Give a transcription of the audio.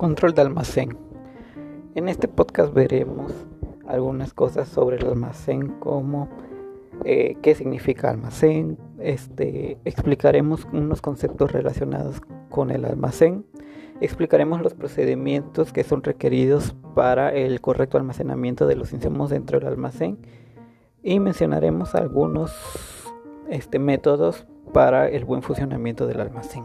Control de almacén. En este podcast veremos algunas cosas sobre el almacén, como eh, qué significa almacén, este, explicaremos unos conceptos relacionados con el almacén, explicaremos los procedimientos que son requeridos para el correcto almacenamiento de los insumos dentro del almacén y mencionaremos algunos este, métodos para el buen funcionamiento del almacén.